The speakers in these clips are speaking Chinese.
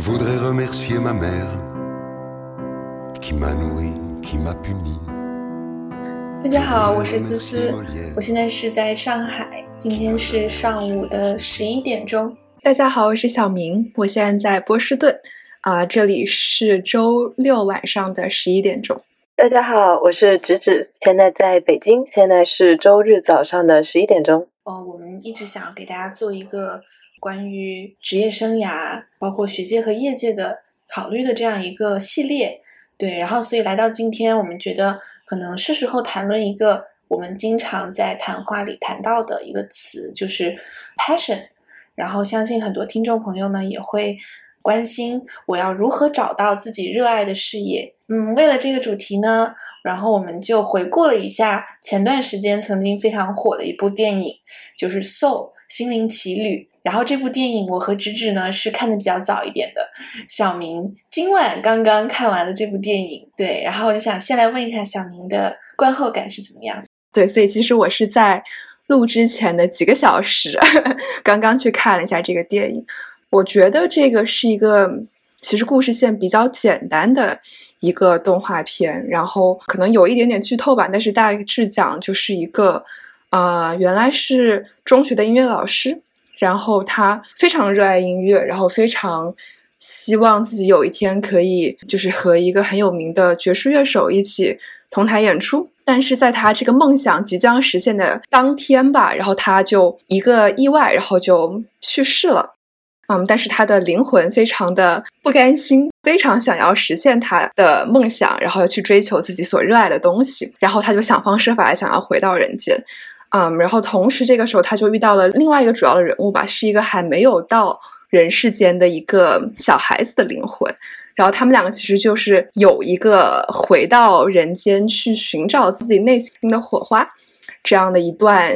voudrais remercier ma mère qui m'a nourri, qui m'a puni. 大家好，我是思思，我现在是在上海，今天是上午的十一点钟。大家好，我是小明，我现在在波士顿，啊，这里是周六晚上的十一点钟。大家好，我是芷芷，现在在北京，现在是周日早上的十一点钟。哦，我们一直想要给大家做一个关于职业生涯，包括学界和业界的考虑的这样一个系列。对，然后所以来到今天，我们觉得可能是时候谈论一个我们经常在谈话里谈到的一个词，就是 passion。然后相信很多听众朋友呢也会关心我要如何找到自己热爱的事业。嗯，为了这个主题呢，然后我们就回顾了一下前段时间曾经非常火的一部电影，就是《Soul 心灵奇旅》。然后这部电影我和芷芷呢是看的比较早一点的，小明今晚刚刚看完了这部电影，对。然后我就想先来问一下小明的观后感是怎么样？对，所以其实我是在录之前的几个小时 刚刚去看了一下这个电影，我觉得这个是一个其实故事线比较简单的。一个动画片，然后可能有一点点剧透吧，但是大致讲就是一个，呃，原来是中学的音乐老师，然后他非常热爱音乐，然后非常希望自己有一天可以就是和一个很有名的爵士乐手一起同台演出，但是在他这个梦想即将实现的当天吧，然后他就一个意外，然后就去世了。嗯，但是他的灵魂非常的不甘心，非常想要实现他的梦想，然后要去追求自己所热爱的东西，然后他就想方设法想要回到人间。嗯，然后同时这个时候他就遇到了另外一个主要的人物吧，是一个还没有到人世间的一个小孩子的灵魂，然后他们两个其实就是有一个回到人间去寻找自己内心的火花这样的一段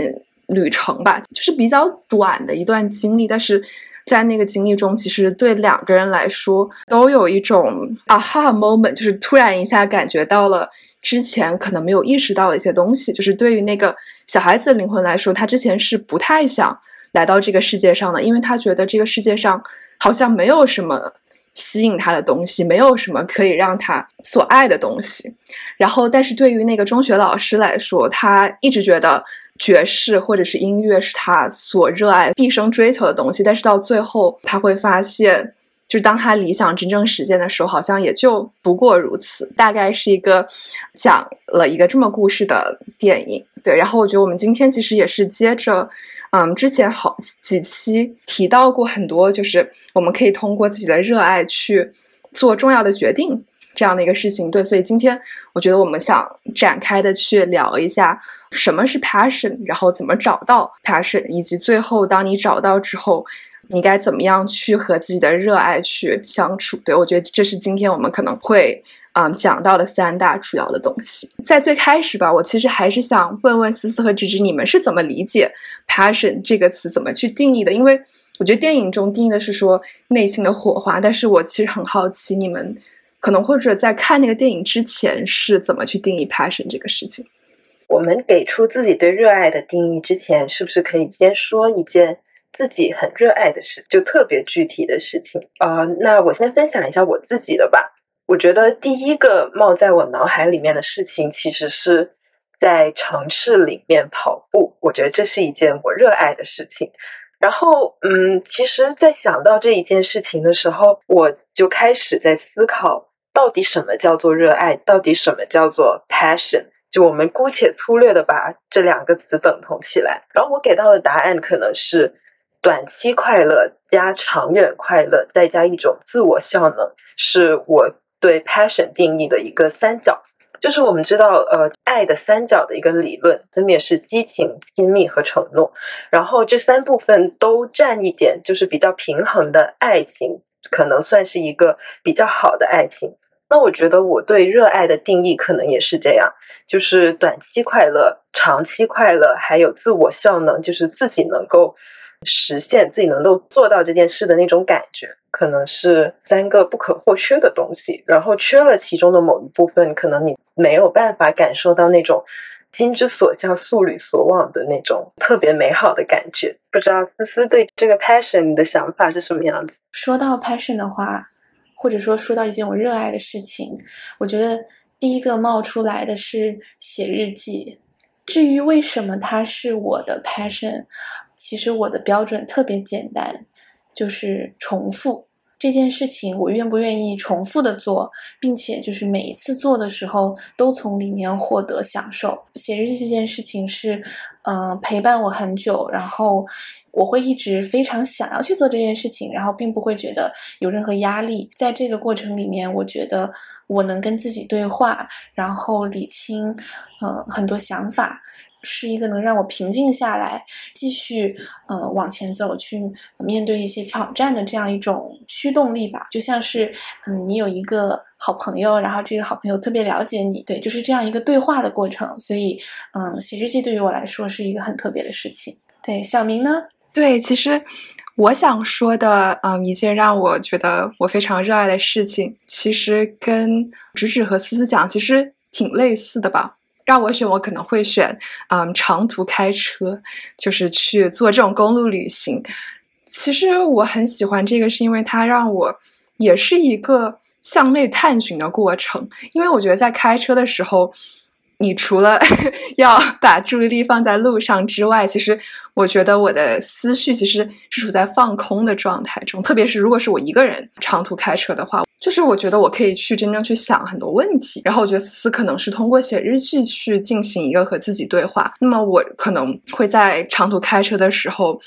旅程吧，就是比较短的一段经历，但是。在那个经历中，其实对两个人来说都有一种 aha moment，就是突然一下感觉到了之前可能没有意识到的一些东西。就是对于那个小孩子的灵魂来说，他之前是不太想来到这个世界上的，因为他觉得这个世界上好像没有什么吸引他的东西，没有什么可以让他所爱的东西。然后，但是对于那个中学老师来说，他一直觉得。爵士或者是音乐是他所热爱、毕生追求的东西，但是到最后他会发现，就是当他理想真正实现的时候，好像也就不过如此。大概是一个讲了一个这么故事的电影，对。然后我觉得我们今天其实也是接着，嗯，之前好几期提到过很多，就是我们可以通过自己的热爱去做重要的决定。这样的一个事情，对，所以今天我觉得我们想展开的去聊一下什么是 passion，然后怎么找到 passion，以及最后当你找到之后，你该怎么样去和自己的热爱去相处。对我觉得这是今天我们可能会嗯讲到的三大主要的东西。在最开始吧，我其实还是想问问思思和芝芝，你们是怎么理解 passion 这个词，怎么去定义的？因为我觉得电影中定义的是说内心的火花，但是我其实很好奇你们。可能或者在看那个电影之前是怎么去定义 passion 这个事情？我们给出自己对热爱的定义之前，是不是可以先说一件自己很热爱的事，就特别具体的事情啊？那我先分享一下我自己的吧。我觉得第一个冒在我脑海里面的事情，其实是在城市里面跑步。我觉得这是一件我热爱的事情。然后，嗯，其实，在想到这一件事情的时候，我就开始在思考。到底什么叫做热爱？到底什么叫做 passion？就我们姑且粗略的把这两个词等同起来。然后我给到的答案可能是短期快乐加长远快乐，再加一种自我效能，是我对 passion 定义的一个三角。就是我们知道，呃，爱的三角的一个理论，分别是激情、亲密和承诺。然后这三部分都占一点，就是比较平衡的爱情，可能算是一个比较好的爱情。那我觉得我对热爱的定义可能也是这样，就是短期快乐、长期快乐，还有自我效能，就是自己能够实现、自己能够做到这件事的那种感觉，可能是三个不可或缺的东西。然后缺了其中的某一部分，可能你没有办法感受到那种心之所向、素履所往的那种特别美好的感觉。不知道思思对这个 passion 的想法是什么样子？说到 passion 的话。或者说说到一件我热爱的事情，我觉得第一个冒出来的是写日记。至于为什么它是我的 passion，其实我的标准特别简单，就是重复。这件事情我愿不愿意重复的做，并且就是每一次做的时候都从里面获得享受。写日记这件事情是，嗯，陪伴我很久，然后我会一直非常想要去做这件事情，然后并不会觉得有任何压力。在这个过程里面，我觉得我能跟自己对话，然后理清，嗯，很多想法。是一个能让我平静下来，继续呃往前走，去面对一些挑战的这样一种驱动力吧。就像是嗯，你有一个好朋友，然后这个好朋友特别了解你，对，就是这样一个对话的过程。所以嗯，写日记对于我来说是一个很特别的事情。对，小明呢？对，其实我想说的嗯，一件让我觉得我非常热爱的事情，其实跟直指和思思讲其实挺类似的吧。让我选，我可能会选，嗯，长途开车，就是去做这种公路旅行。其实我很喜欢这个，是因为它让我也是一个向内探寻的过程。因为我觉得在开车的时候。你除了 要把注意力放在路上之外，其实我觉得我的思绪其实是处在放空的状态中。特别是如果是我一个人长途开车的话，就是我觉得我可以去真正去想很多问题。然后我觉得思可能是通过写日记去进行一个和自己对话。那么我可能会在长途开车的时候，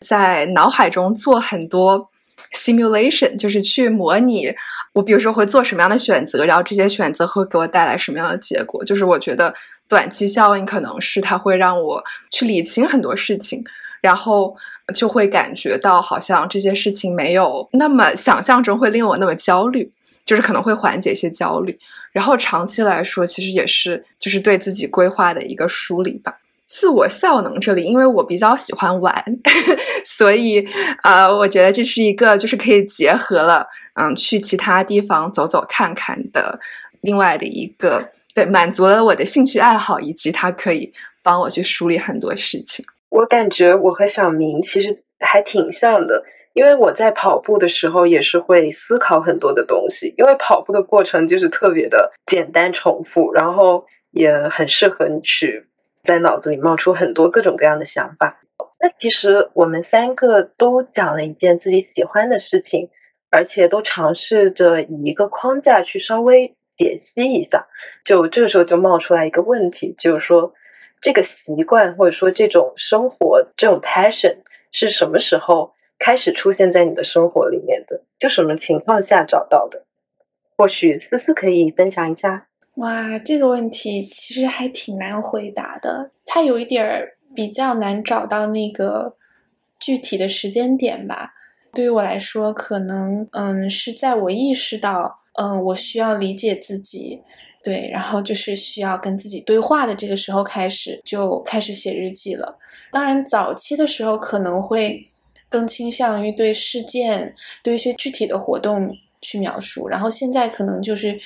在脑海中做很多。Simulation 就是去模拟我，比如说会做什么样的选择，然后这些选择会给我带来什么样的结果。就是我觉得短期效应可能是它会让我去理清很多事情，然后就会感觉到好像这些事情没有那么想象中会令我那么焦虑，就是可能会缓解一些焦虑。然后长期来说，其实也是就是对自己规划的一个梳理吧。自我效能这里，因为我比较喜欢玩，所以呃，我觉得这是一个就是可以结合了，嗯，去其他地方走走看看的另外的一个，对，满足了我的兴趣爱好，以及它可以帮我去梳理很多事情。我感觉我和小明其实还挺像的，因为我在跑步的时候也是会思考很多的东西，因为跑步的过程就是特别的简单重复，然后也很适合你去。在脑子里冒出很多各种各样的想法。那其实我们三个都讲了一件自己喜欢的事情，而且都尝试着以一个框架去稍微解析一下。就这个时候就冒出来一个问题，就是说这个习惯或者说这种生活这种 passion 是什么时候开始出现在你的生活里面的？就什么情况下找到的？或许思思可以分享一下。哇，这个问题其实还挺难回答的。它有一点儿比较难找到那个具体的时间点吧。对于我来说，可能嗯是在我意识到嗯我需要理解自己，对，然后就是需要跟自己对话的这个时候开始，就开始写日记了。当然，早期的时候可能会更倾向于对事件、对一些具体的活动去描述，然后现在可能就是。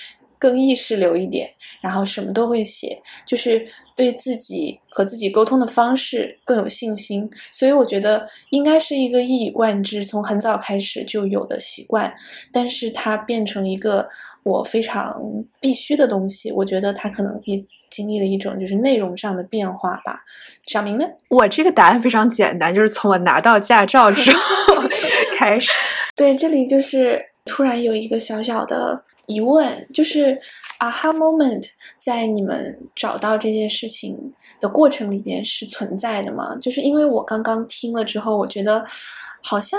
更意识流一点，然后什么都会写，就是对自己和自己沟通的方式更有信心。所以我觉得应该是一个一以贯之，从很早开始就有的习惯。但是它变成一个我非常必须的东西，我觉得它可能也经历了一种就是内容上的变化吧。小明呢？我这个答案非常简单，就是从我拿到驾照之后 开始。对，这里就是。突然有一个小小的疑问，就是 aha moment 在你们找到这件事情的过程里边是存在的吗？就是因为我刚刚听了之后，我觉得好像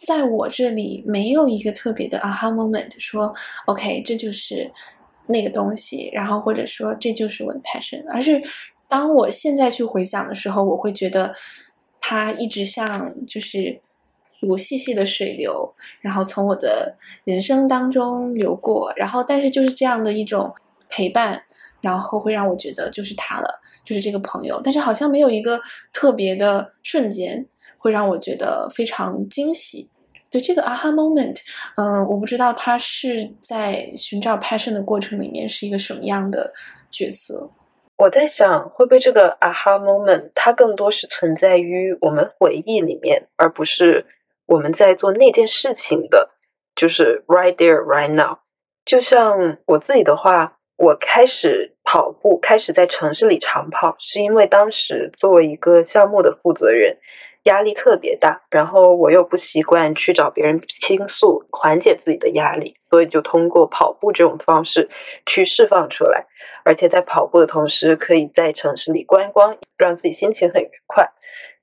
在我这里没有一个特别的 aha moment，说 OK 这就是那个东西，然后或者说这就是我的 passion，而是当我现在去回想的时候，我会觉得它一直像就是。一股细细的水流，然后从我的人生当中流过，然后但是就是这样的一种陪伴，然后会让我觉得就是他了，就是这个朋友，但是好像没有一个特别的瞬间会让我觉得非常惊喜。对这个 aha moment，嗯，我不知道他是在寻找 passion 的过程里面是一个什么样的角色。我在想，会不会这个 aha moment 它更多是存在于我们回忆里面，而不是。我们在做那件事情的就是 right there right now。就像我自己的话，我开始跑步，开始在城市里长跑，是因为当时作为一个项目的负责人。压力特别大，然后我又不习惯去找别人倾诉，缓解自己的压力，所以就通过跑步这种方式去释放出来，而且在跑步的同时，可以在城市里观光，让自己心情很愉快。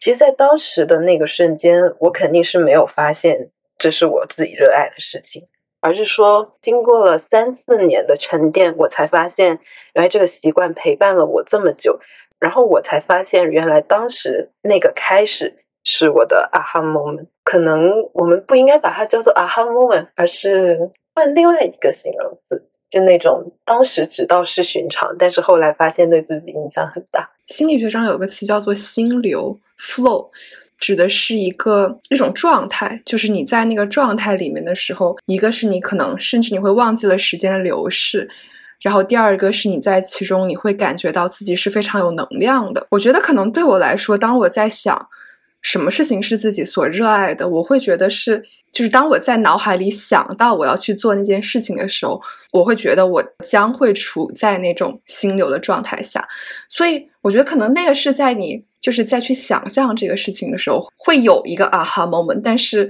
其实，在当时的那个瞬间，我肯定是没有发现这是我自己热爱的事情，而是说经过了三四年的沉淀，我才发现原来这个习惯陪伴了我这么久，然后我才发现原来当时那个开始。是我的 aha moment，可能我们不应该把它叫做 aha moment，而是换另外一个形容词，就那种当时只道是寻常，但是后来发现对自己影响很大。心理学上有个词叫做心流 flow，指的是一个一种状态，就是你在那个状态里面的时候，一个是你可能甚至你会忘记了时间的流逝，然后第二个是你在其中你会感觉到自己是非常有能量的。我觉得可能对我来说，当我在想。什么事情是自己所热爱的？我会觉得是，就是当我在脑海里想到我要去做那件事情的时候，我会觉得我将会处在那种心流的状态下。所以，我觉得可能那个是在你就是再去想象这个事情的时候，会有一个 aha moment，但是。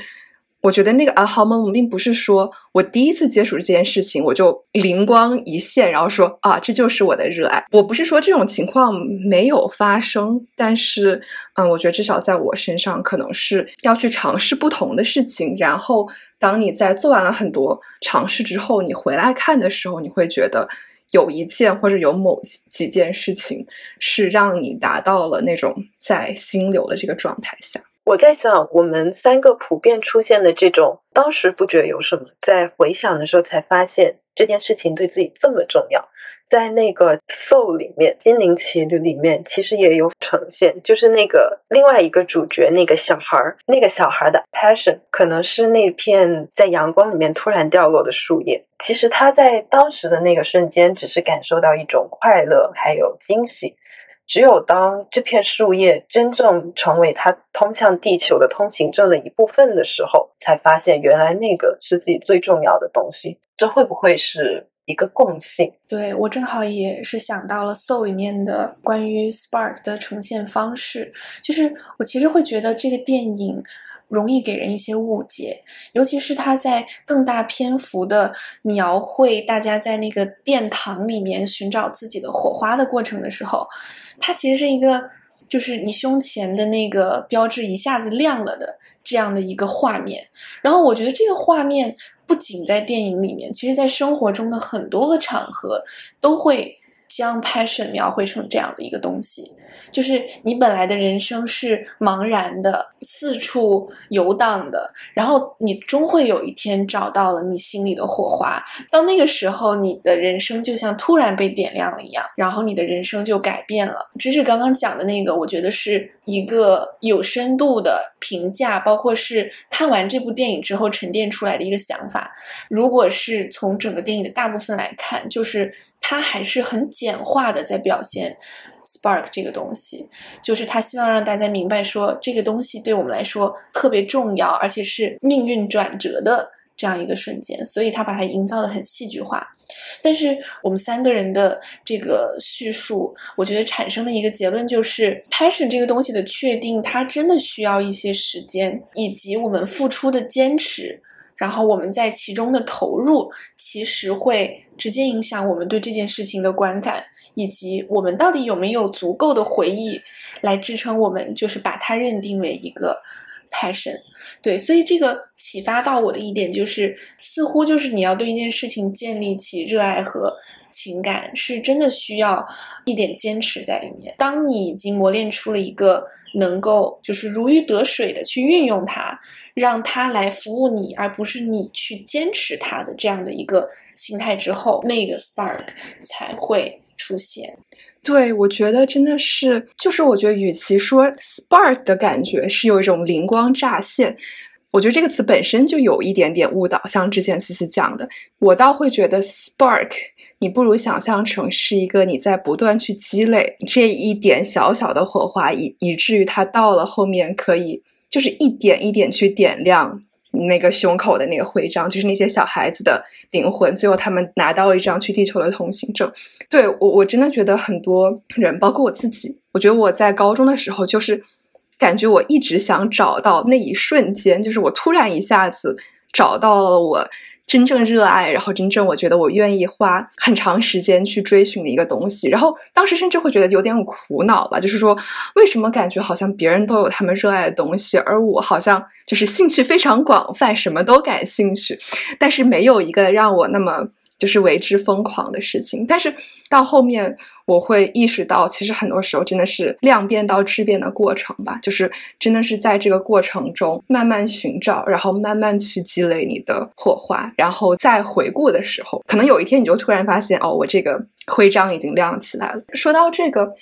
我觉得那个啊，好吗？我并不是说我第一次接触这件事情，我就灵光一现，然后说啊，这就是我的热爱。我不是说这种情况没有发生，但是，嗯，我觉得至少在我身上，可能是要去尝试不同的事情。然后，当你在做完了很多尝试之后，你回来看的时候，你会觉得有一件或者有某几件事情是让你达到了那种在心流的这个状态下。我在想，我们三个普遍出现的这种，当时不觉得有什么，在回想的时候才发现这件事情对自己这么重要。在那个 soul 里面，心灵奇旅里面，其实也有呈现，就是那个另外一个主角，那个小孩儿，那个小孩的 passion，可能是那片在阳光里面突然掉落的树叶。其实他在当时的那个瞬间，只是感受到一种快乐，还有惊喜。只有当这片树叶真正成为它通向地球的通行证的一部分的时候，才发现原来那个是自己最重要的东西。这会不会是一个共性？对我正好也是想到了《Soul》里面的关于 Spark 的呈现方式，就是我其实会觉得这个电影。容易给人一些误解，尤其是他在更大篇幅的描绘大家在那个殿堂里面寻找自己的火花的过程的时候，它其实是一个，就是你胸前的那个标志一下子亮了的这样的一个画面。然后我觉得这个画面不仅在电影里面，其实在生活中的很多个场合都会将 passion 描绘成这样的一个东西。就是你本来的人生是茫然的，四处游荡的，然后你终会有一天找到了你心里的火花。到那个时候，你的人生就像突然被点亮了一样，然后你的人生就改变了。芝芝刚刚讲的那个，我觉得是一个有深度的评价，包括是看完这部电影之后沉淀出来的一个想法。如果是从整个电影的大部分来看，就是他还是很简化的在表现。Spark 这个东西，就是他希望让大家明白，说这个东西对我们来说特别重要，而且是命运转折的这样一个瞬间，所以他把它营造的很戏剧化。但是我们三个人的这个叙述，我觉得产生的一个结论就是，passion 这个东西的确定，它真的需要一些时间，以及我们付出的坚持。然后我们在其中的投入，其实会直接影响我们对这件事情的观感，以及我们到底有没有足够的回忆来支撑我们，就是把它认定为一个 passion。对，所以这个启发到我的一点就是，似乎就是你要对一件事情建立起热爱和。情感是真的需要一点坚持在里面。当你已经磨练出了一个能够就是如鱼得水的去运用它，让它来服务你，而不是你去坚持它的这样的一个心态之后，那个 spark 才会出现。对，我觉得真的是，就是我觉得与其说 spark 的感觉是有一种灵光乍现。我觉得这个词本身就有一点点误导，像之前思思讲的，我倒会觉得 spark，你不如想象成是一个你在不断去积累这一点小小的火花，以以至于它到了后面可以就是一点一点去点亮那个胸口的那个徽章，就是那些小孩子的灵魂，最后他们拿到了一张去地球的通行证。对我，我真的觉得很多人，包括我自己，我觉得我在高中的时候，就是感觉我一直想找到那一瞬间，就是我突然一下子找到了我。真正热爱，然后真正我觉得我愿意花很长时间去追寻的一个东西，然后当时甚至会觉得有点苦恼吧，就是说为什么感觉好像别人都有他们热爱的东西，而我好像就是兴趣非常广泛，什么都感兴趣，但是没有一个让我那么。就是为之疯狂的事情，但是到后面我会意识到，其实很多时候真的是量变到质变的过程吧。就是真的是在这个过程中慢慢寻找，然后慢慢去积累你的火花，然后再回顾的时候，可能有一天你就突然发现，哦，我这个徽章已经亮起来了。说到这个，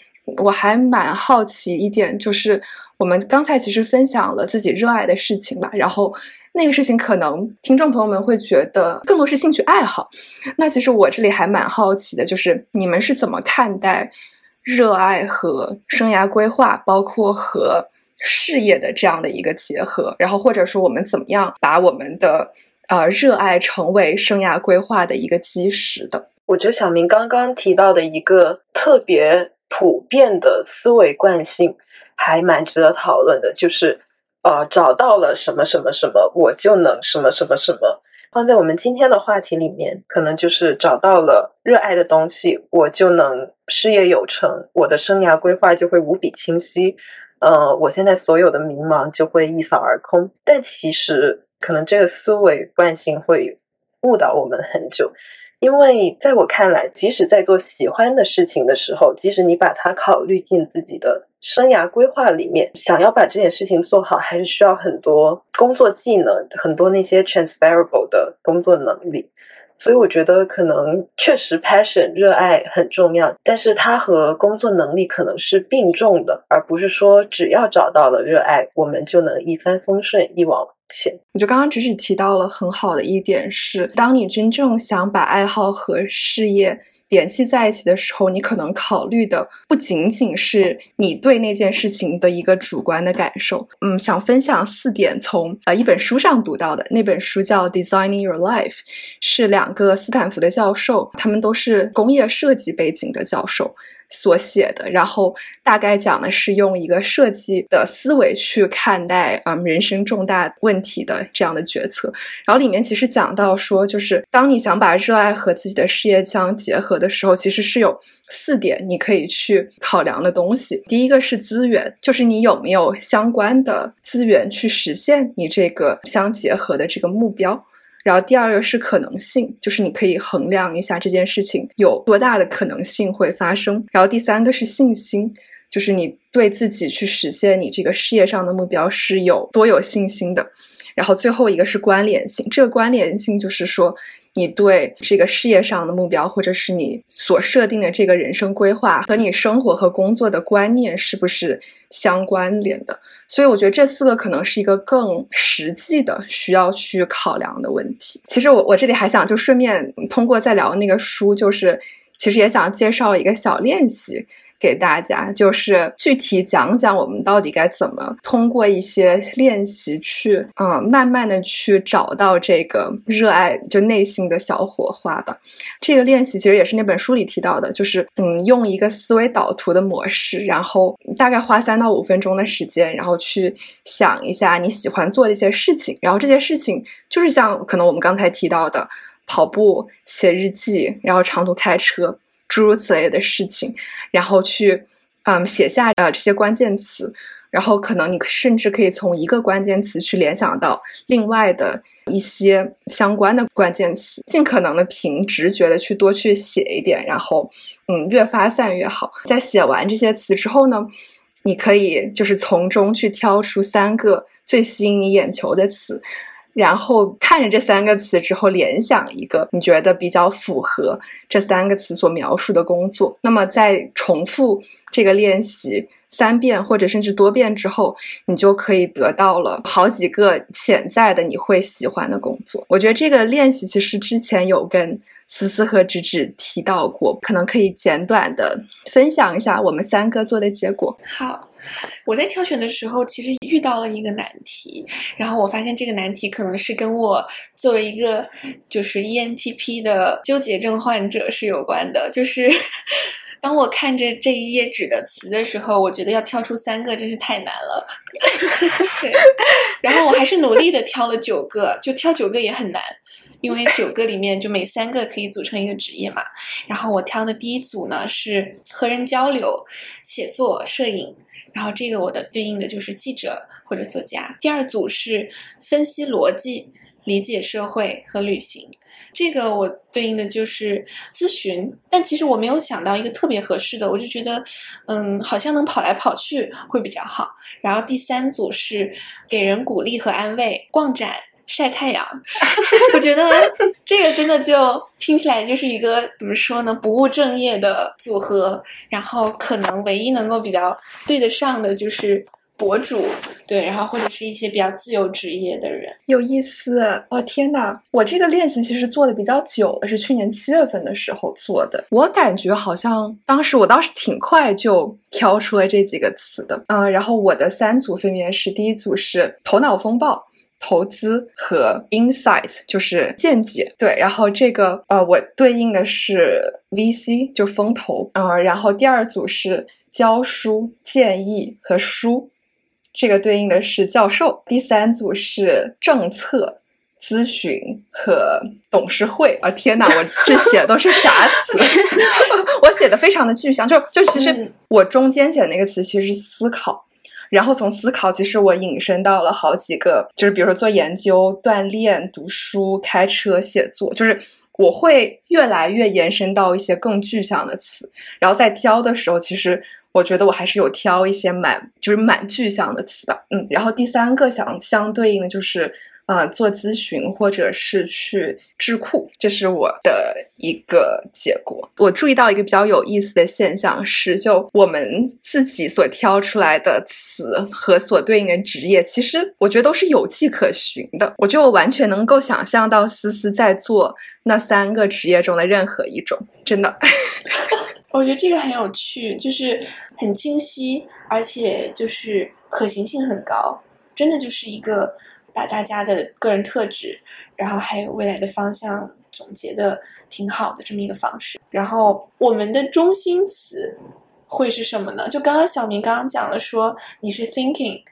我还蛮好奇一点，就是我们刚才其实分享了自己热爱的事情吧，然后。那个事情可能听众朋友们会觉得更多是兴趣爱好，那其实我这里还蛮好奇的，就是你们是怎么看待热爱和生涯规划，包括和事业的这样的一个结合？然后或者说我们怎么样把我们的呃热爱成为生涯规划的一个基石的？我觉得小明刚刚提到的一个特别普遍的思维惯性，还蛮值得讨论的，就是。呃，找到了什么什么什么，我就能什么什么什么。放在我们今天的话题里面，可能就是找到了热爱的东西，我就能事业有成，我的生涯规划就会无比清晰。呃，我现在所有的迷茫就会一扫而空。但其实，可能这个思维惯性会误导我们很久。因为在我看来，即使在做喜欢的事情的时候，即使你把它考虑进自己的生涯规划里面，想要把这件事情做好，还是需要很多工作技能，很多那些 transferable 的工作能力。所以我觉得，可能确实 passion 热爱很重要，但是它和工作能力可能是并重的，而不是说只要找到了热爱，我们就能一帆风顺，一往无前。我觉得刚刚只是提到了很好的一点是，当你真正想把爱好和事业联系在一起的时候，你可能考虑的不仅仅是你对那件事情的一个主观的感受。嗯，想分享四点从呃一本书上读到的，那本书叫《Designing Your Life》，是两个斯坦福的教授，他们都是工业设计背景的教授。所写的，然后大概讲的是用一个设计的思维去看待啊人生重大问题的这样的决策。然后里面其实讲到说，就是当你想把热爱和自己的事业相结合的时候，其实是有四点你可以去考量的东西。第一个是资源，就是你有没有相关的资源去实现你这个相结合的这个目标。然后第二个是可能性，就是你可以衡量一下这件事情有多大的可能性会发生。然后第三个是信心，就是你对自己去实现你这个事业上的目标是有多有信心的。然后最后一个是关联性，这个关联性就是说。你对这个事业上的目标，或者是你所设定的这个人生规划，和你生活和工作的观念是不是相关联的？所以我觉得这四个可能是一个更实际的需要去考量的问题。其实我我这里还想就顺便通过再聊那个书，就是其实也想介绍一个小练习。给大家就是具体讲讲我们到底该怎么通过一些练习去，嗯，慢慢的去找到这个热爱就内心的小火花吧。这个练习其实也是那本书里提到的，就是嗯，用一个思维导图的模式，然后大概花三到五分钟的时间，然后去想一下你喜欢做的一些事情，然后这些事情就是像可能我们刚才提到的跑步、写日记，然后长途开车。诸如此类的事情，然后去，嗯，写下呃这些关键词，然后可能你甚至可以从一个关键词去联想到另外的一些相关的关键词，尽可能的凭直觉的去多去写一点，然后，嗯，越发散越好。在写完这些词之后呢，你可以就是从中去挑出三个最吸引你眼球的词。然后看着这三个词之后，联想一个你觉得比较符合这三个词所描述的工作。那么再重复这个练习三遍或者甚至多遍之后，你就可以得到了好几个潜在的你会喜欢的工作。我觉得这个练习其实之前有跟思思和芷芷提到过，可能可以简短的分享一下我们三个做的结果。好。我在挑选的时候，其实遇到了一个难题，然后我发现这个难题可能是跟我作为一个就是 ENTP 的纠结症患者是有关的。就是 当我看着这一页纸的词的时候，我觉得要挑出三个真是太难了。对，然后我还是努力的挑了九个，就挑九个也很难，因为九个里面就每三个可以组成一个职业嘛。然后我挑的第一组呢是和人交流、写作、摄影。然后这个我的对应的就是记者或者作家。第二组是分析逻辑、理解社会和旅行。这个我对应的就是咨询。但其实我没有想到一个特别合适的，我就觉得，嗯，好像能跑来跑去会比较好。然后第三组是给人鼓励和安慰、逛展。晒太阳，我觉得这个真的就听起来就是一个怎么说呢，不务正业的组合。然后可能唯一能够比较对得上的就是博主，对，然后或者是一些比较自由职业的人。有意思哦！天呐，我这个练习其实做的比较久了，是去年七月份的时候做的。我感觉好像当时我倒是挺快就挑出了这几个词的。嗯，然后我的三组分别是：第一组是头脑风暴。投资和 insight 就是见解，对，然后这个呃，我对应的是 VC 就风投，嗯，然后第二组是教书建议和书，这个对应的是教授，第三组是政策咨询和董事会，啊，天哪，我这写的都是啥词？我写的非常的具象，就就其实我中间写的那个词其实是思考。然后从思考，其实我引申到了好几个，就是比如说做研究、锻炼、读书、开车、写作，就是我会越来越延伸到一些更具象的词。然后在挑的时候，其实我觉得我还是有挑一些蛮就是蛮具象的词的。嗯，然后第三个想相对应的就是。呃，做咨询或者是去智库，这是我的一个结果。我注意到一个比较有意思的现象是，就我们自己所挑出来的词和所对应的职业，其实我觉得都是有迹可循的。我觉得我完全能够想象到思思在做那三个职业中的任何一种，真的。我觉得这个很有趣，就是很清晰，而且就是可行性很高，真的就是一个。把大家的个人特质，然后还有未来的方向总结的挺好的这么一个方式。然后我们的中心词会是什么呢？就刚刚小明刚刚讲了，说你是 thinking，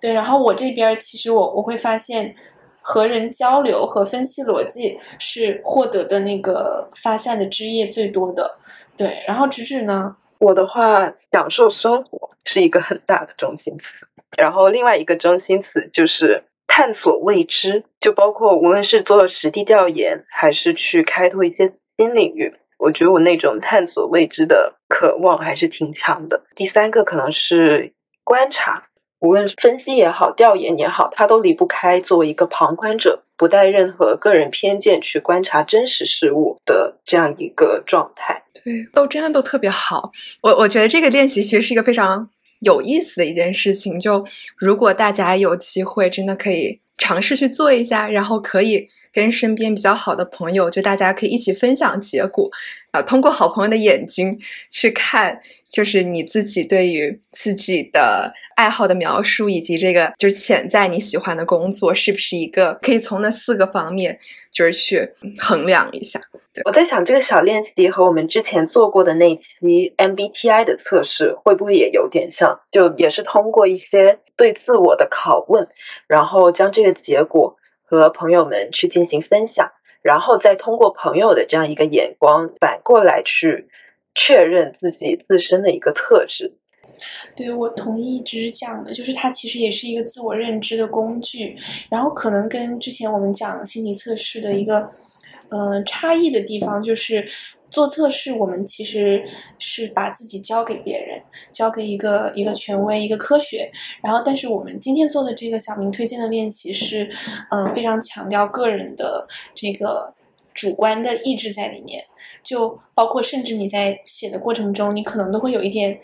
对。然后我这边其实我我会发现和人交流和分析逻辑是获得的那个发散的枝叶最多的，对。然后直指呢，我的话享受生活是一个很大的中心词，然后另外一个中心词就是。探索未知，就包括无论是做实地调研，还是去开拓一些新领域，我觉得我那种探索未知的渴望还是挺强的。第三个可能是观察，无论是分析也好，调研也好，它都离不开作为一个旁观者，不带任何个人偏见去观察真实事物的这样一个状态。对，都真的都特别好。我我觉得这个练习其实是一个非常。有意思的一件事情，就如果大家有机会，真的可以尝试去做一下，然后可以跟身边比较好的朋友，就大家可以一起分享结果，啊，通过好朋友的眼睛去看。就是你自己对于自己的爱好的描述，以及这个就是潜在你喜欢的工作，是不是一个可以从那四个方面就是去衡量一下？我在想，这个小练习和我们之前做过的那期 MBTI 的测试会不会也有点像？就也是通过一些对自我的拷问，然后将这个结果和朋友们去进行分享，然后再通过朋友的这样一个眼光反过来去。确认自己自身的一个特质，对我同意只是讲的，就是它其实也是一个自我认知的工具，然后可能跟之前我们讲心理测试的一个嗯差异的地方，就是做测试我们其实是把自己交给别人，交给一个一个权威一个科学，然后但是我们今天做的这个小明推荐的练习是嗯非常强调个人的这个。主观的意志在里面，就包括甚至你在写的过程中，你可能都会有一点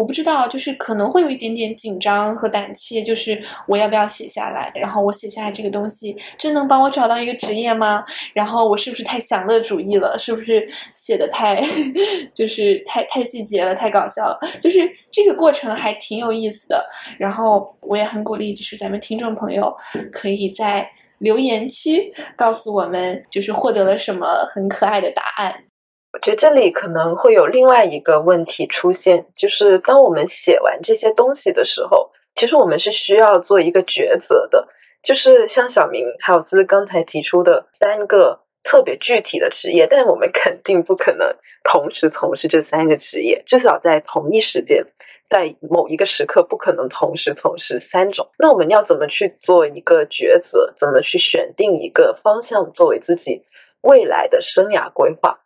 我不知道，就是可能会有一点点紧张和胆怯，就是我要不要写下来？然后我写下来这个东西，真能帮我找到一个职业吗？然后我是不是太享乐主义了？是不是写的太 就是太太细节了，太搞笑了？就是这个过程还挺有意思的。然后我也很鼓励，就是咱们听众朋友可以在留言区告诉我们，就是获得了什么很可爱的答案。我觉得这里可能会有另外一个问题出现，就是当我们写完这些东西的时候，其实我们是需要做一个抉择的。就是像小明还有兹刚才提出的三个特别具体的职业，但我们肯定不可能同时从事这三个职业，至少在同一时间，在某一个时刻不可能同时从事三种。那我们要怎么去做一个抉择？怎么去选定一个方向作为自己未来的生涯规划？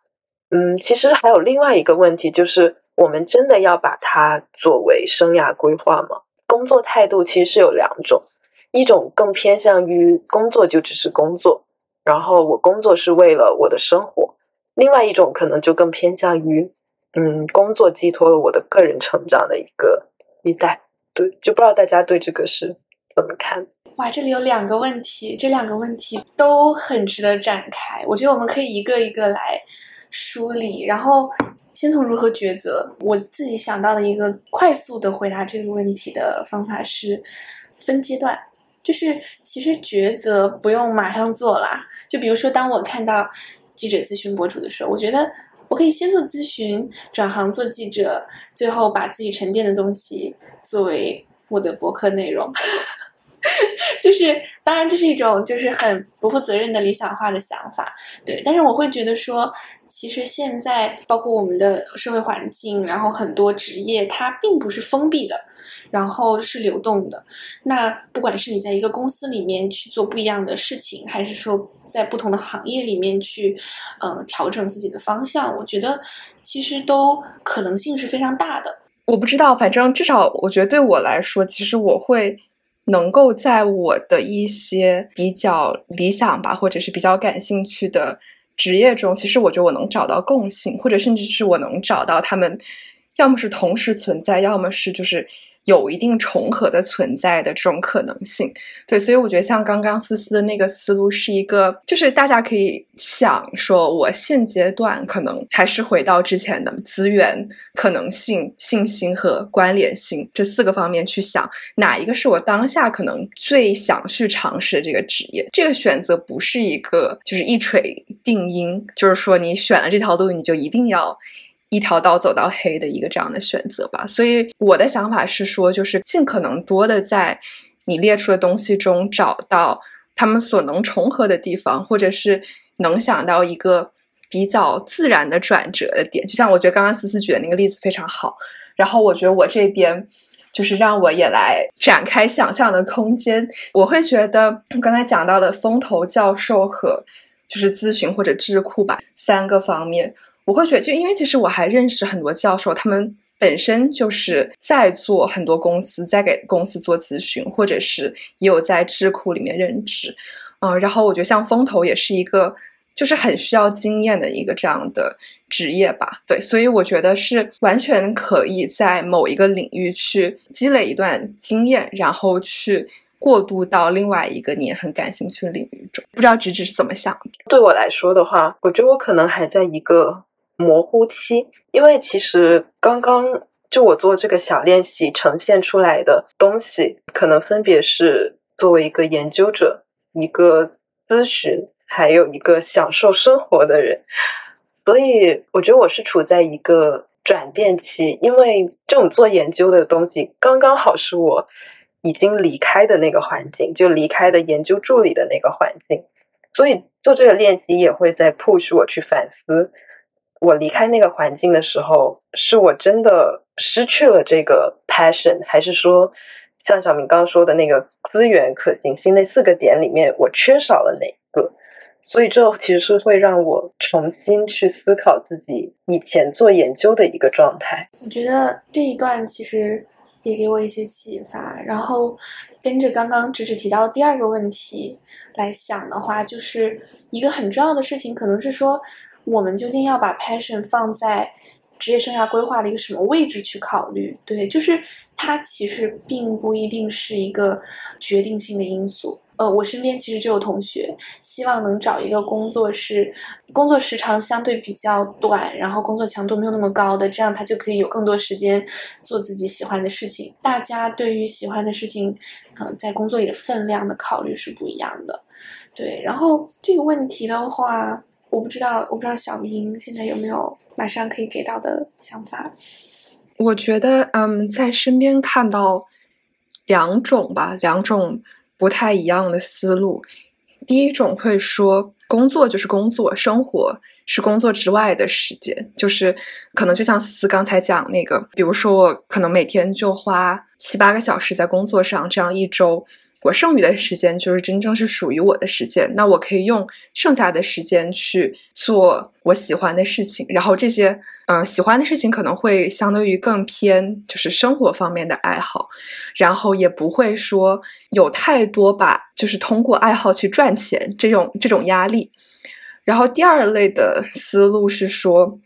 嗯，其实还有另外一个问题，就是我们真的要把它作为生涯规划吗？工作态度其实是有两种，一种更偏向于工作就只是工作，然后我工作是为了我的生活；另外一种可能就更偏向于，嗯，工作寄托了我的个人成长的一个一代。对，就不知道大家对这个是怎么看？哇，这里有两个问题，这两个问题都很值得展开。我觉得我们可以一个一个来。梳理，然后先从如何抉择。我自己想到的一个快速的回答这个问题的方法是分阶段，就是其实抉择不用马上做啦。就比如说，当我看到记者咨询博主的时候，我觉得我可以先做咨询，转行做记者，最后把自己沉淀的东西作为我的博客内容。就是，当然这是一种就是很不负责任的理想化的想法，对。但是我会觉得说，其实现在包括我们的社会环境，然后很多职业它并不是封闭的，然后是流动的。那不管是你在一个公司里面去做不一样的事情，还是说在不同的行业里面去，呃，调整自己的方向，我觉得其实都可能性是非常大的。我不知道，反正至少我觉得对我来说，其实我会。能够在我的一些比较理想吧，或者是比较感兴趣的职业中，其实我觉得我能找到共性，或者甚至是我能找到他们，要么是同时存在，要么是就是。有一定重合的存在的这种可能性，对，所以我觉得像刚刚思思的那个思路是一个，就是大家可以想说，我现阶段可能还是回到之前的资源、可能性、信心和关联性这四个方面去想，哪一个是我当下可能最想去尝试的这个职业？这个选择不是一个就是一锤定音，就是说你选了这条路，你就一定要。一条道走到黑的一个这样的选择吧，所以我的想法是说，就是尽可能多的在你列出的东西中找到他们所能重合的地方，或者是能想到一个比较自然的转折的点。就像我觉得刚刚思思举的那个例子非常好，然后我觉得我这边就是让我也来展开想象的空间。我会觉得刚才讲到的风投教授和就是咨询或者智库吧三个方面。我会觉得，就因为其实我还认识很多教授，他们本身就是在做很多公司，在给公司做咨询，或者是也有在智库里面任职，嗯，然后我觉得像风投也是一个，就是很需要经验的一个这样的职业吧，对，所以我觉得是完全可以在某一个领域去积累一段经验，然后去过渡到另外一个你很感兴趣的领域中。不知道直直是怎么想的？对我来说的话，我觉得我可能还在一个。模糊期，因为其实刚刚就我做这个小练习呈现出来的东西，可能分别是作为一个研究者、一个咨询，还有一个享受生活的人，所以我觉得我是处在一个转变期，因为这种做研究的东西刚刚好是我已经离开的那个环境，就离开的研究助理的那个环境，所以做这个练习也会在 push 我去反思。我离开那个环境的时候，是我真的失去了这个 passion，还是说，像小明刚刚说的那个资源可行性那四个点里面，我缺少了哪个？所以这其实是会让我重新去思考自己以前做研究的一个状态。我觉得这一段其实也给我一些启发。然后跟着刚刚只是提到的第二个问题来想的话，就是一个很重要的事情，可能是说。我们究竟要把 passion 放在职业生涯规划的一个什么位置去考虑。对，就是它其实并不一定是一个决定性的因素。呃，我身边其实就有同学希望能找一个工作是工作时长相对比较短，然后工作强度没有那么高的，这样他就可以有更多时间做自己喜欢的事情。大家对于喜欢的事情，嗯，在工作里的分量的考虑是不一样的。对，然后这个问题的话，我不知道，我不知道小明现在有没有马上可以给到的想法。我觉得，嗯，在身边看到两种吧，两种。不太一样的思路。第一种会说，工作就是工作，生活是工作之外的时间，就是可能就像思思刚才讲那个，比如说我可能每天就花七八个小时在工作上，这样一周。我剩余的时间就是真正是属于我的时间，那我可以用剩下的时间去做我喜欢的事情，然后这些嗯喜欢的事情可能会相对于更偏就是生活方面的爱好，然后也不会说有太多把就是通过爱好去赚钱这种这种压力。然后第二类的思路是说，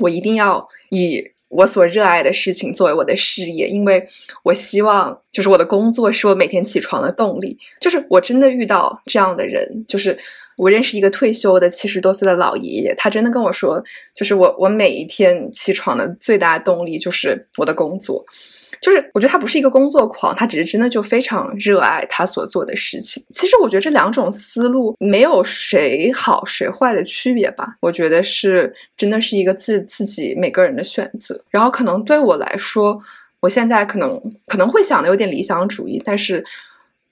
我一定要以。我所热爱的事情作为我的事业，因为我希望就是我的工作是我每天起床的动力。就是我真的遇到这样的人，就是我认识一个退休的七十多岁的老爷爷，他真的跟我说，就是我我每一天起床的最大动力就是我的工作。就是我觉得他不是一个工作狂，他只是真的就非常热爱他所做的事情。其实我觉得这两种思路没有谁好谁坏的区别吧。我觉得是真的是一个自自己每个人的选择。然后可能对我来说，我现在可能可能会想的有点理想主义，但是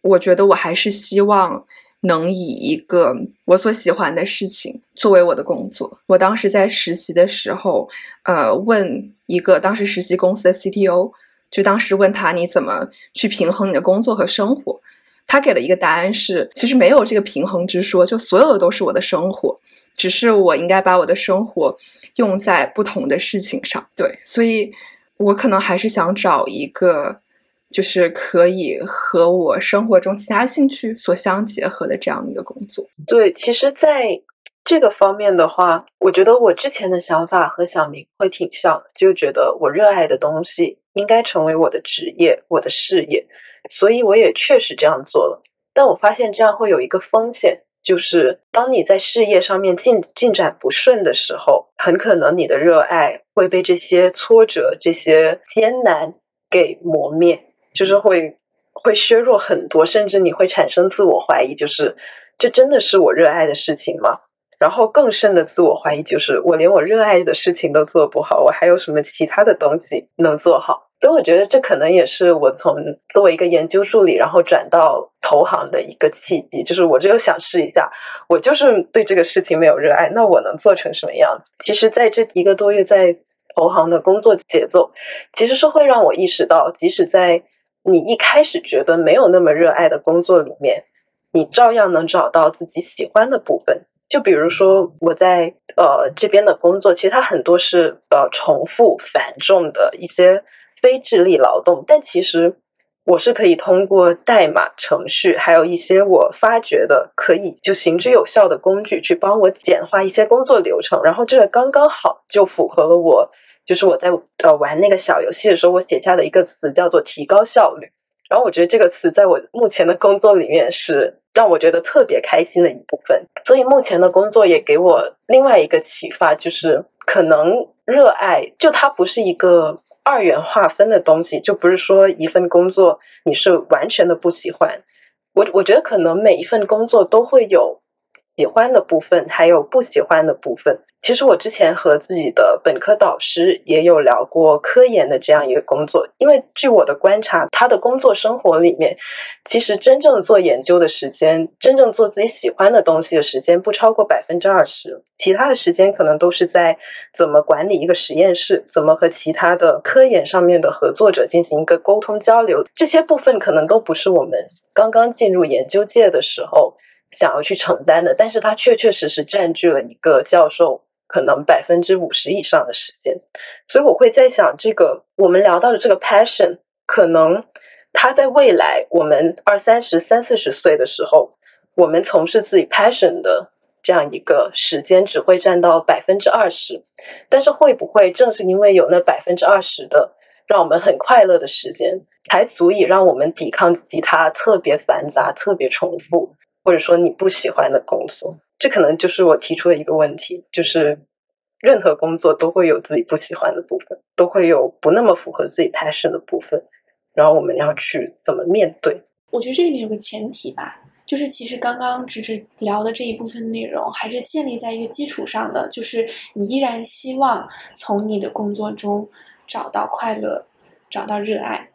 我觉得我还是希望能以一个我所喜欢的事情作为我的工作。我当时在实习的时候，呃，问一个当时实习公司的 CTO。就当时问他你怎么去平衡你的工作和生活，他给了一个答案是，其实没有这个平衡之说，就所有的都是我的生活，只是我应该把我的生活用在不同的事情上。对，所以我可能还是想找一个，就是可以和我生活中其他兴趣所相结合的这样一个工作。对，其实，在这个方面的话，我觉得我之前的想法和小明会挺像，就觉得我热爱的东西。应该成为我的职业，我的事业，所以我也确实这样做了。但我发现这样会有一个风险，就是当你在事业上面进进展不顺的时候，很可能你的热爱会被这些挫折、这些艰难给磨灭，就是会会削弱很多，甚至你会产生自我怀疑，就是这真的是我热爱的事情吗？然后更深的自我怀疑就是，我连我热爱的事情都做不好，我还有什么其他的东西能做好？所以我觉得这可能也是我从作为一个研究助理，然后转到投行的一个契机，就是我只有想试一下，我就是对这个事情没有热爱，那我能做成什么样？其实，在这一个多月在投行的工作节奏，其实是会让我意识到，即使在你一开始觉得没有那么热爱的工作里面，你照样能找到自己喜欢的部分。就比如说我在呃这边的工作，其实它很多是呃重复繁重的一些非智力劳动，但其实我是可以通过代码程序，还有一些我发掘的可以就行之有效的工具，去帮我简化一些工作流程，然后这个刚刚好就符合了我，就是我在呃玩那个小游戏的时候，我写下的一个词叫做提高效率。然后我觉得这个词在我目前的工作里面是让我觉得特别开心的一部分，所以目前的工作也给我另外一个启发，就是可能热爱就它不是一个二元划分的东西，就不是说一份工作你是完全的不喜欢，我我觉得可能每一份工作都会有喜欢的部分，还有不喜欢的部分。其实我之前和自己的本科导师也有聊过科研的这样一个工作，因为据我的观察，他的工作生活里面，其实真正做研究的时间，真正做自己喜欢的东西的时间不超过百分之二十，其他的时间可能都是在怎么管理一个实验室，怎么和其他的科研上面的合作者进行一个沟通交流，这些部分可能都不是我们刚刚进入研究界的时候想要去承担的，但是它确确实实占据了一个教授。可能百分之五十以上的时间，所以我会在想，这个我们聊到的这个 passion，可能它在未来我们二三十、三四十岁的时候，我们从事自己 passion 的这样一个时间只会占到百分之二十，但是会不会正是因为有那百分之二十的让我们很快乐的时间，才足以让我们抵抗其他特别繁杂、特别重复，或者说你不喜欢的工作？这可能就是我提出的一个问题，就是任何工作都会有自己不喜欢的部分，都会有不那么符合自己 passion 的部分，然后我们要去怎么面对？我觉得这里面有个前提吧。就是其实刚刚只是聊的这一部分内容，还是建立在一个基础上的，就是你依然希望从你的工作中找到快乐，找到热爱，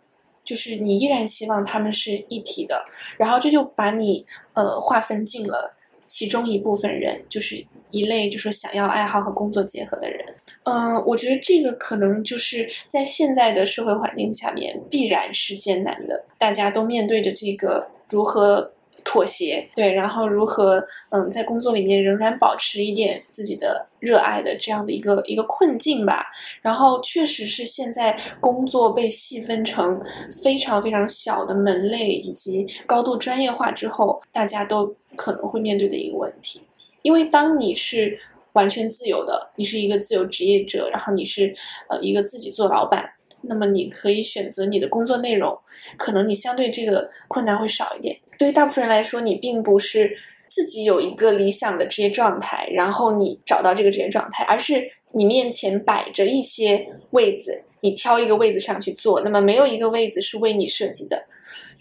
就是你依然希望他们是一体的。然后这就把你呃划分进了其中一部分人，就是一类，就是想要爱好和工作结合的人。嗯，我觉得这个可能就是在现在的社会环境下面必然是艰难的，大家都面对着这个如何。妥协，对，然后如何，嗯，在工作里面仍然保持一点自己的热爱的这样的一个一个困境吧。然后确实是现在工作被细分成非常非常小的门类以及高度专业化之后，大家都可能会面对的一个问题。因为当你是完全自由的，你是一个自由职业者，然后你是呃一个自己做老板。那么你可以选择你的工作内容，可能你相对这个困难会少一点。对于大部分人来说，你并不是自己有一个理想的职业状态，然后你找到这个职业状态，而是你面前摆着一些位子，你挑一个位子上去做。那么没有一个位子是为你设计的，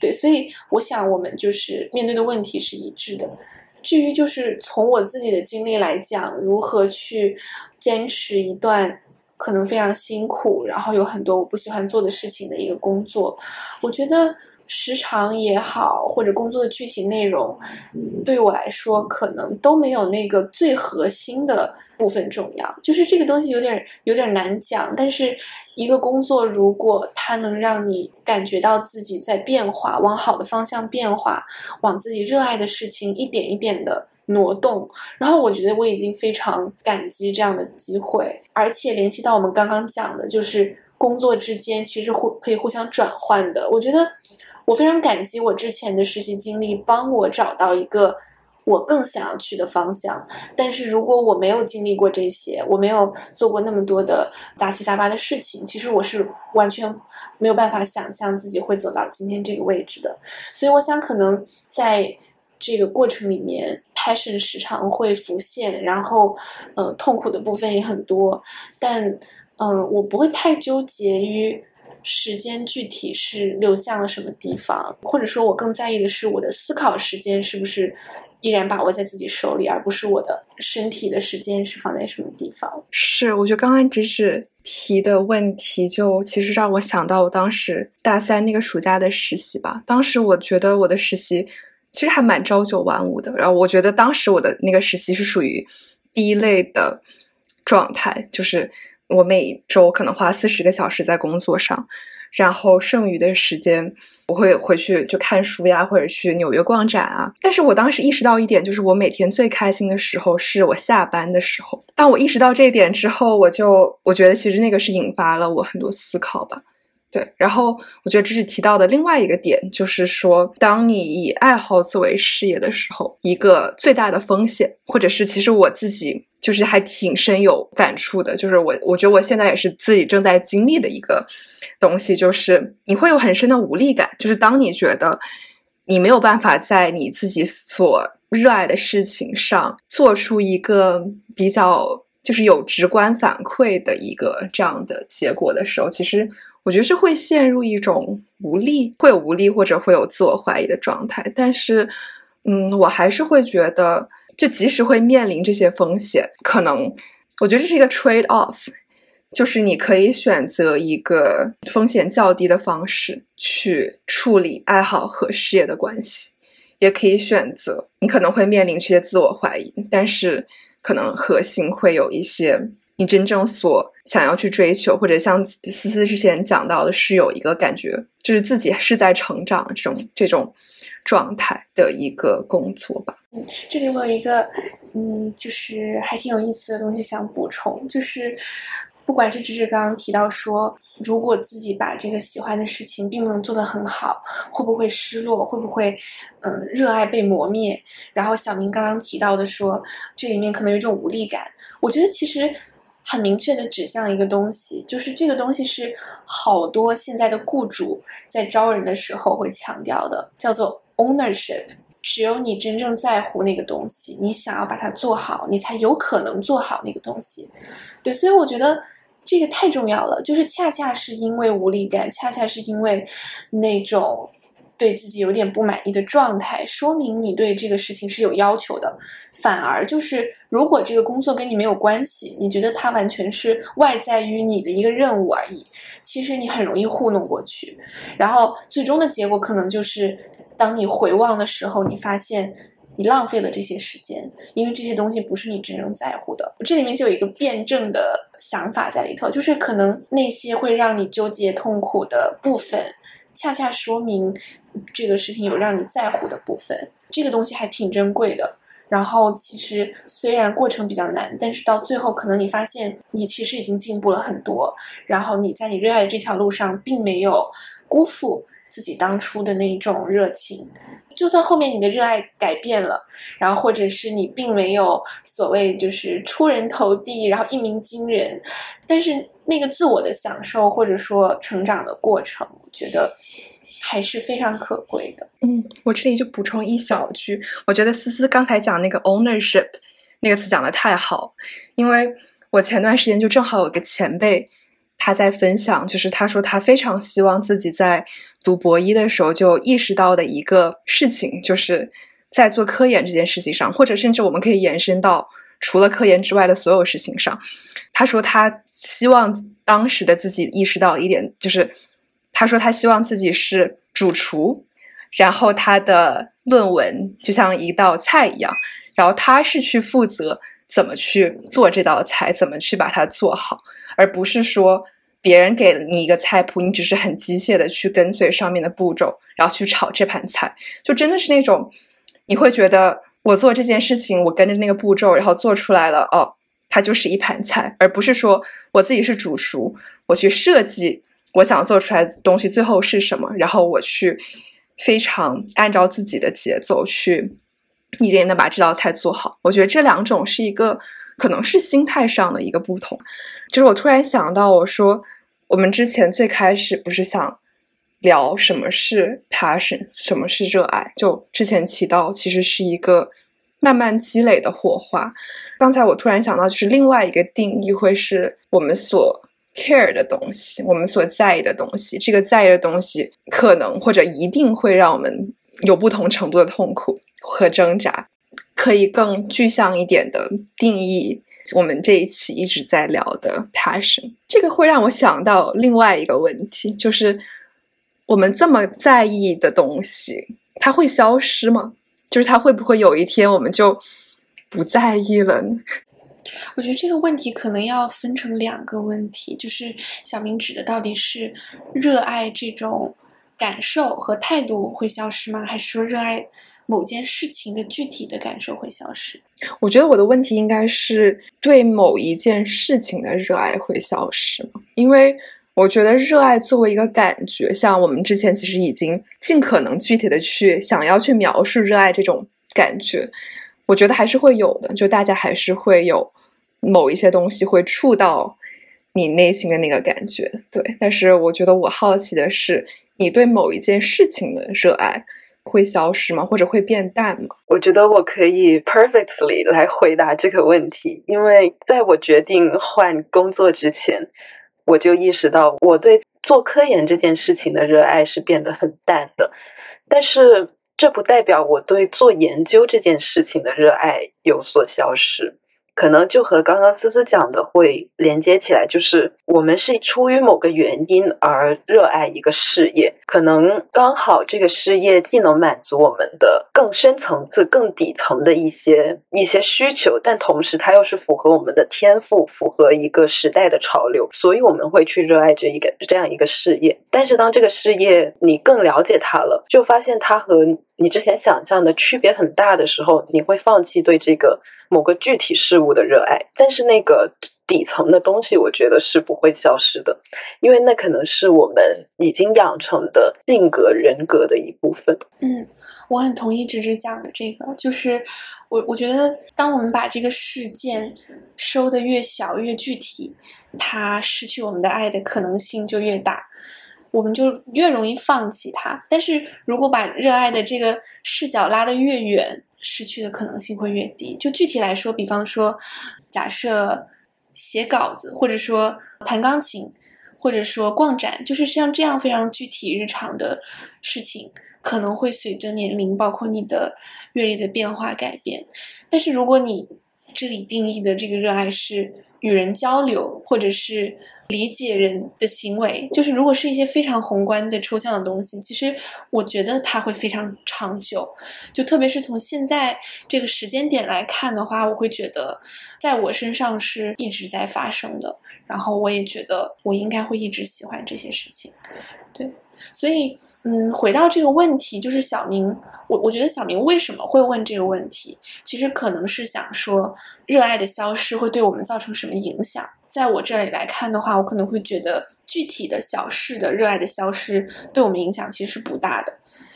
对。所以我想我们就是面对的问题是一致的。至于就是从我自己的经历来讲，如何去坚持一段。可能非常辛苦，然后有很多我不喜欢做的事情的一个工作，我觉得时长也好，或者工作的具体内容，对于我来说可能都没有那个最核心的部分重要。就是这个东西有点有点难讲，但是一个工作如果它能让你感觉到自己在变化，往好的方向变化，往自己热爱的事情一点一点的。挪动，然后我觉得我已经非常感激这样的机会，而且联系到我们刚刚讲的，就是工作之间其实互可以互相转换的。我觉得我非常感激我之前的实习经历，帮我找到一个我更想要去的方向。但是如果我没有经历过这些，我没有做过那么多的杂七杂八的事情，其实我是完全没有办法想象自己会走到今天这个位置的。所以我想，可能在。这个过程里面，passion 时常会浮现，然后，呃，痛苦的部分也很多，但，嗯，我不会太纠结于时间具体是流向了什么地方，或者说，我更在意的是我的思考时间是不是依然把握在自己手里，而不是我的身体的时间是放在什么地方。是，我觉得刚刚只是提的问题，就其实让我想到我当时大三那个暑假的实习吧。当时我觉得我的实习。其实还蛮朝九晚五的，然后我觉得当时我的那个实习是属于第一类的状态，就是我每周可能花四十个小时在工作上，然后剩余的时间我会回去就看书呀，或者去纽约逛展啊。但是我当时意识到一点，就是我每天最开心的时候是我下班的时候。当我意识到这一点之后，我就我觉得其实那个是引发了我很多思考吧。对，然后我觉得这是提到的另外一个点，就是说，当你以爱好作为事业的时候，一个最大的风险，或者是其实我自己就是还挺深有感触的，就是我我觉得我现在也是自己正在经历的一个东西，就是你会有很深的无力感，就是当你觉得你没有办法在你自己所热爱的事情上做出一个比较就是有直观反馈的一个这样的结果的时候，其实。我觉得是会陷入一种无力，会有无力或者会有自我怀疑的状态。但是，嗯，我还是会觉得，就即使会面临这些风险，可能我觉得这是一个 trade off，就是你可以选择一个风险较低的方式去处理爱好和事业的关系，也可以选择你可能会面临这些自我怀疑，但是可能核心会有一些。你真正所想要去追求，或者像思思之前讲到的，是有一个感觉，就是自己是在成长这种这种状态的一个工作吧。嗯，这里我有一个嗯，就是还挺有意思的东西想补充，就是不管是芝芝刚刚提到说，如果自己把这个喜欢的事情并不能做得很好，会不会失落？会不会嗯，热爱被磨灭？然后小明刚刚提到的说，这里面可能有一种无力感。我觉得其实。很明确的指向一个东西，就是这个东西是好多现在的雇主在招人的时候会强调的，叫做 ownership。只有你真正在乎那个东西，你想要把它做好，你才有可能做好那个东西。对，所以我觉得这个太重要了。就是恰恰是因为无力感，恰恰是因为那种。对自己有点不满意的状态，说明你对这个事情是有要求的。反而就是，如果这个工作跟你没有关系，你觉得它完全是外在于你的一个任务而已，其实你很容易糊弄过去。然后最终的结果可能就是，当你回望的时候，你发现你浪费了这些时间，因为这些东西不是你真正在乎的。这里面就有一个辩证的想法在里头，就是可能那些会让你纠结痛苦的部分。恰恰说明这个事情有让你在乎的部分，这个东西还挺珍贵的。然后其实虽然过程比较难，但是到最后可能你发现你其实已经进步了很多。然后你在你热爱的这条路上，并没有辜负自己当初的那种热情。就算后面你的热爱改变了，然后或者是你并没有所谓就是出人头地，然后一鸣惊人，但是那个自我的享受或者说成长的过程，我觉得还是非常可贵的。嗯，我这里就补充一小句，我觉得思思刚才讲那个 ownership 那个词讲的太好，因为我前段时间就正好有个前辈。他在分享，就是他说他非常希望自己在读博一的时候就意识到的一个事情，就是在做科研这件事情上，或者甚至我们可以延伸到除了科研之外的所有事情上。他说他希望当时的自己意识到一点，就是他说他希望自己是主厨，然后他的论文就像一道菜一样，然后他是去负责。怎么去做这道菜？怎么去把它做好？而不是说别人给了你一个菜谱，你只是很机械的去跟随上面的步骤，然后去炒这盘菜。就真的是那种，你会觉得我做这件事情，我跟着那个步骤，然后做出来了，哦，它就是一盘菜，而不是说我自己是主厨，我去设计我想做出来的东西最后是什么，然后我去非常按照自己的节奏去。一点点的把这道菜做好，我觉得这两种是一个可能是心态上的一个不同。就是我突然想到，我说我们之前最开始不是想聊什么是 passion，什么是热爱？就之前提到，其实是一个慢慢积累的火花。刚才我突然想到，就是另外一个定义会是我们所 care 的东西，我们所在意的东西。这个在意的东西，可能或者一定会让我们有不同程度的痛苦。和挣扎，可以更具象一点的定义。我们这一期一直在聊的 passion，这个会让我想到另外一个问题，就是我们这么在意的东西，它会消失吗？就是它会不会有一天我们就不在意了呢？我觉得这个问题可能要分成两个问题，就是小明指的到底是热爱这种感受和态度会消失吗？还是说热爱？某件事情的具体的感受会消失。我觉得我的问题应该是对某一件事情的热爱会消失吗？因为我觉得热爱作为一个感觉，像我们之前其实已经尽可能具体的去想要去描述热爱这种感觉，我觉得还是会有的。就大家还是会有某一些东西会触到你内心的那个感觉，对。但是我觉得我好奇的是，你对某一件事情的热爱。会消失吗？或者会变淡吗？我觉得我可以 perfectly 来回答这个问题，因为在我决定换工作之前，我就意识到我对做科研这件事情的热爱是变得很淡的，但是这不代表我对做研究这件事情的热爱有所消失。可能就和刚刚思思讲的会连接起来，就是我们是出于某个原因而热爱一个事业，可能刚好这个事业既能满足我们的更深层次、更底层的一些一些需求，但同时它又是符合我们的天赋，符合一个时代的潮流，所以我们会去热爱这一个这样一个事业。但是当这个事业你更了解它了，就发现它和你之前想象的区别很大的时候，你会放弃对这个某个具体事物的热爱，但是那个底层的东西，我觉得是不会消失的，因为那可能是我们已经养成的性格人格的一部分。嗯，我很同意芝芝讲的这个，就是我我觉得，当我们把这个事件收的越小越具体，它失去我们的爱的可能性就越大。我们就越容易放弃它，但是如果把热爱的这个视角拉得越远，失去的可能性会越低。就具体来说，比方说，假设写稿子，或者说弹钢琴，或者说逛展，就是像这样非常具体日常的事情，可能会随着年龄，包括你的阅历的变化改变。但是如果你这里定义的这个热爱是与人交流，或者是理解人的行为，就是如果是一些非常宏观的抽象的东西，其实我觉得它会非常长久。就特别是从现在这个时间点来看的话，我会觉得在我身上是一直在发生的。然后我也觉得我应该会一直喜欢这些事情。对，所以嗯，回到这个问题，就是小明，我我觉得小明为什么会问这个问题，其实可能是想说，热爱的消失会对我们造成什么影响。在我这里来看的话，我可能会觉得具体的小事的热爱的消失对我们影响其实是不大的，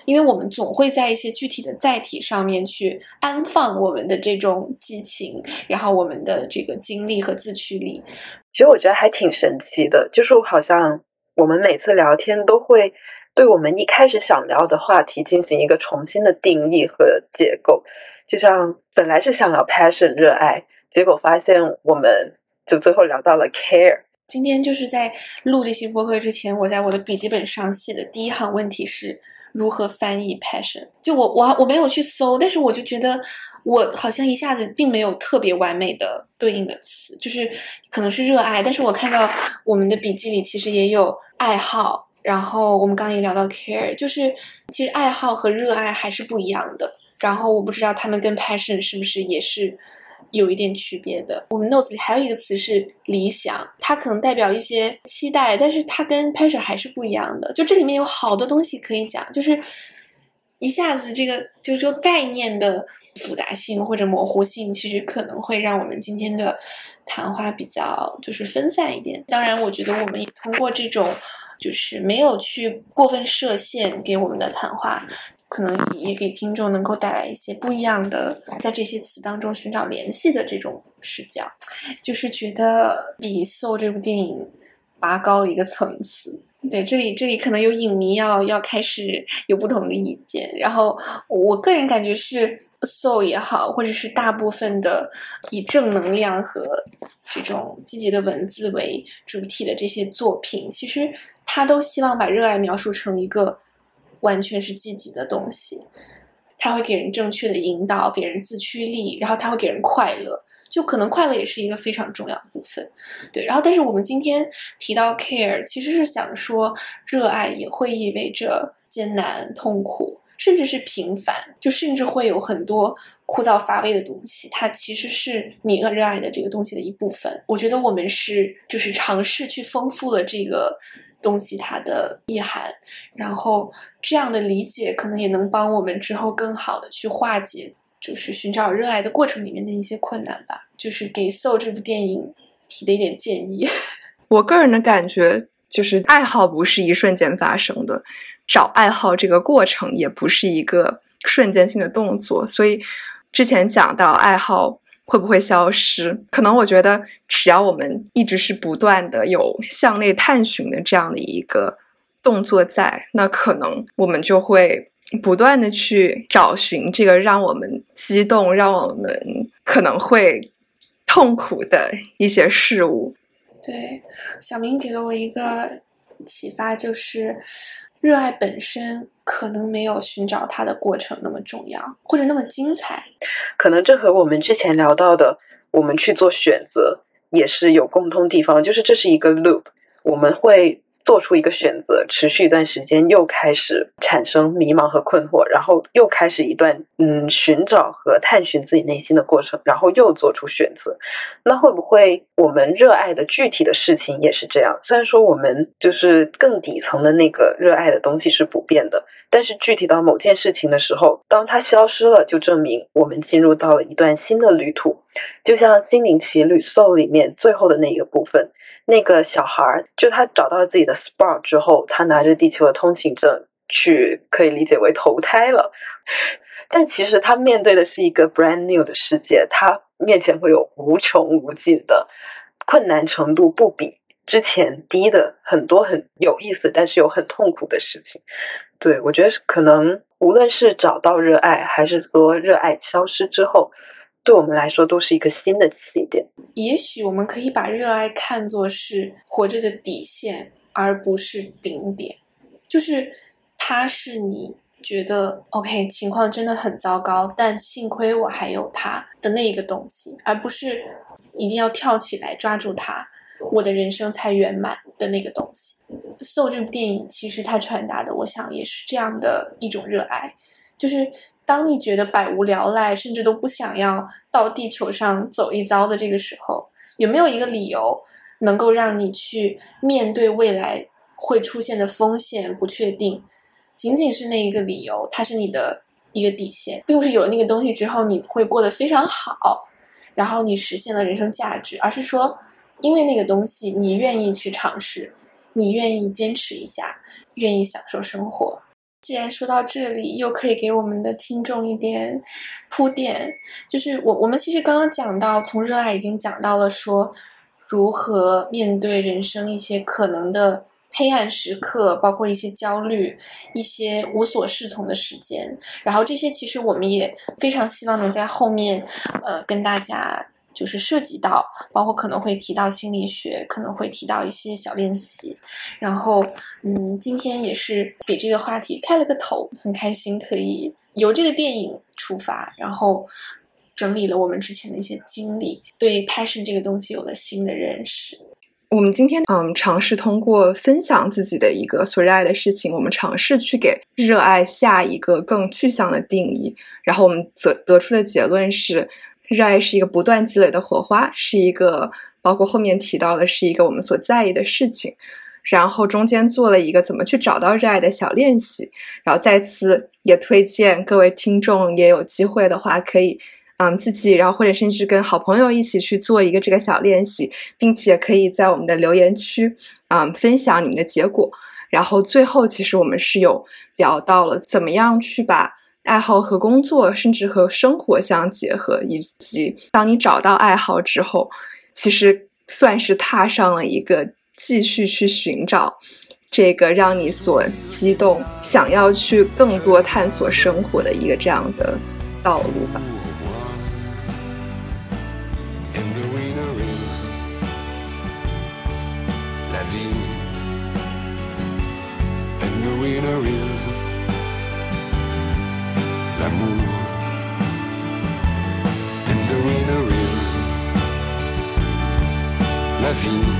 因为我们总会在一些具体的载体上面去安放我们的这种激情，然后我们的这个精力和自驱力。其实我觉得还挺神奇的，就是好像我们每次聊天都会对我们一开始想聊的话题进行一个重新的定义和结构，就像本来是想聊 passion 热爱，结果发现我们。就最后聊到了 care。今天就是在录这期播客之前，我在我的笔记本上写的第一行问题是如何翻译 passion。就我我我没有去搜，但是我就觉得我好像一下子并没有特别完美的对应的词，就是可能是热爱。但是我看到我们的笔记里其实也有爱好，然后我们刚刚也聊到 care，就是其实爱好和热爱还是不一样的。然后我不知道他们跟 passion 是不是也是。有一点区别的。我们 notes 里还有一个词是理想，它可能代表一些期待，但是它跟 passion 还是不一样的。就这里面有好多东西可以讲，就是一下子这个就这个概念的复杂性或者模糊性，其实可能会让我们今天的谈话比较就是分散一点。当然，我觉得我们也通过这种就是没有去过分设限给我们的谈话。可能也给听众能够带来一些不一样的，在这些词当中寻找联系的这种视角，就是觉得比《Soul》这部电影拔高了一个层次。对，这里这里可能有影迷要要开始有不同的意见。然后我个人感觉是《Soul》也好，或者是大部分的以正能量和这种积极的文字为主体的这些作品，其实他都希望把热爱描述成一个。完全是积极的东西，它会给人正确的引导，给人自驱力，然后它会给人快乐，就可能快乐也是一个非常重要的部分，对。然后，但是我们今天提到 care，其实是想说，热爱也会意味着艰难、痛苦，甚至是平凡，就甚至会有很多枯燥乏味的东西，它其实是你热爱的这个东西的一部分。我觉得我们是就是尝试去丰富了这个。东西它的意涵，然后这样的理解可能也能帮我们之后更好的去化解，就是寻找热爱的过程里面的一些困难吧。就是给《Soul》这部电影提的一点建议。我个人的感觉就是，爱好不是一瞬间发生的，找爱好这个过程也不是一个瞬间性的动作。所以之前讲到爱好。会不会消失？可能我觉得，只要我们一直是不断的有向内探寻的这样的一个动作在，那可能我们就会不断的去找寻这个让我们激动、让我们可能会痛苦的一些事物。对，小明给了我一个启发，就是热爱本身。可能没有寻找它的过程那么重要，或者那么精彩。可能这和我们之前聊到的，我们去做选择也是有共通地方，就是这是一个 loop，我们会。做出一个选择，持续一段时间，又开始产生迷茫和困惑，然后又开始一段嗯寻找和探寻自己内心的过程，然后又做出选择。那会不会我们热爱的具体的事情也是这样？虽然说我们就是更底层的那个热爱的东西是不变的，但是具体到某件事情的时候，当它消失了，就证明我们进入到了一段新的旅途。就像《心灵奇旅》Soul 里面最后的那一个部分，那个小孩儿就他找到自己的 spark 之后，他拿着地球的通行证去，可以理解为投胎了。但其实他面对的是一个 brand new 的世界，他面前会有无穷无尽的困难程度，不比之前低的很多很有意思，但是又很痛苦的事情。对我觉得可能无论是找到热爱，还是说热爱消失之后，对我们来说都是一个新的起点。也许我们可以把热爱看作是活着的底线，而不是顶点，就是它是你。觉得 OK，情况真的很糟糕，但幸亏我还有它的那一个东西，而不是一定要跳起来抓住它，我的人生才圆满的那个东西。《So》这部电影其实它传达的，我想也是这样的一种热爱，就是当你觉得百无聊赖，甚至都不想要到地球上走一遭的这个时候，有没有一个理由能够让你去面对未来会出现的风险不确定？仅仅是那一个理由，它是你的一个底线，并不是有了那个东西之后你会过得非常好，然后你实现了人生价值，而是说，因为那个东西你愿意去尝试，你愿意坚持一下，愿意享受生活。既然说到这里，又可以给我们的听众一点铺垫，就是我我们其实刚刚讲到，从热爱已经讲到了说，如何面对人生一些可能的。黑暗时刻，包括一些焦虑、一些无所适从的时间，然后这些其实我们也非常希望能在后面，呃，跟大家就是涉及到，包括可能会提到心理学，可能会提到一些小练习，然后，嗯，今天也是给这个话题开了个头，很开心可以由这个电影出发，然后整理了我们之前的一些经历，对 passion 这个东西有了新的认识。我们今天嗯，尝试通过分享自己的一个所热爱的事情，我们尝试去给热爱下一个更具象的定义。然后我们得得出的结论是，热爱是一个不断积累的火花，是一个包括后面提到的是一个我们所在意的事情。然后中间做了一个怎么去找到热爱的小练习。然后再次也推荐各位听众也有机会的话可以。嗯，自己，然后或者甚至跟好朋友一起去做一个这个小练习，并且可以在我们的留言区，嗯，分享你们的结果。然后最后，其实我们是有聊到了怎么样去把爱好和工作，甚至和生活相结合，以及当你找到爱好之后，其实算是踏上了一个继续去寻找这个让你所激动、想要去更多探索生活的一个这样的道路吧。Vie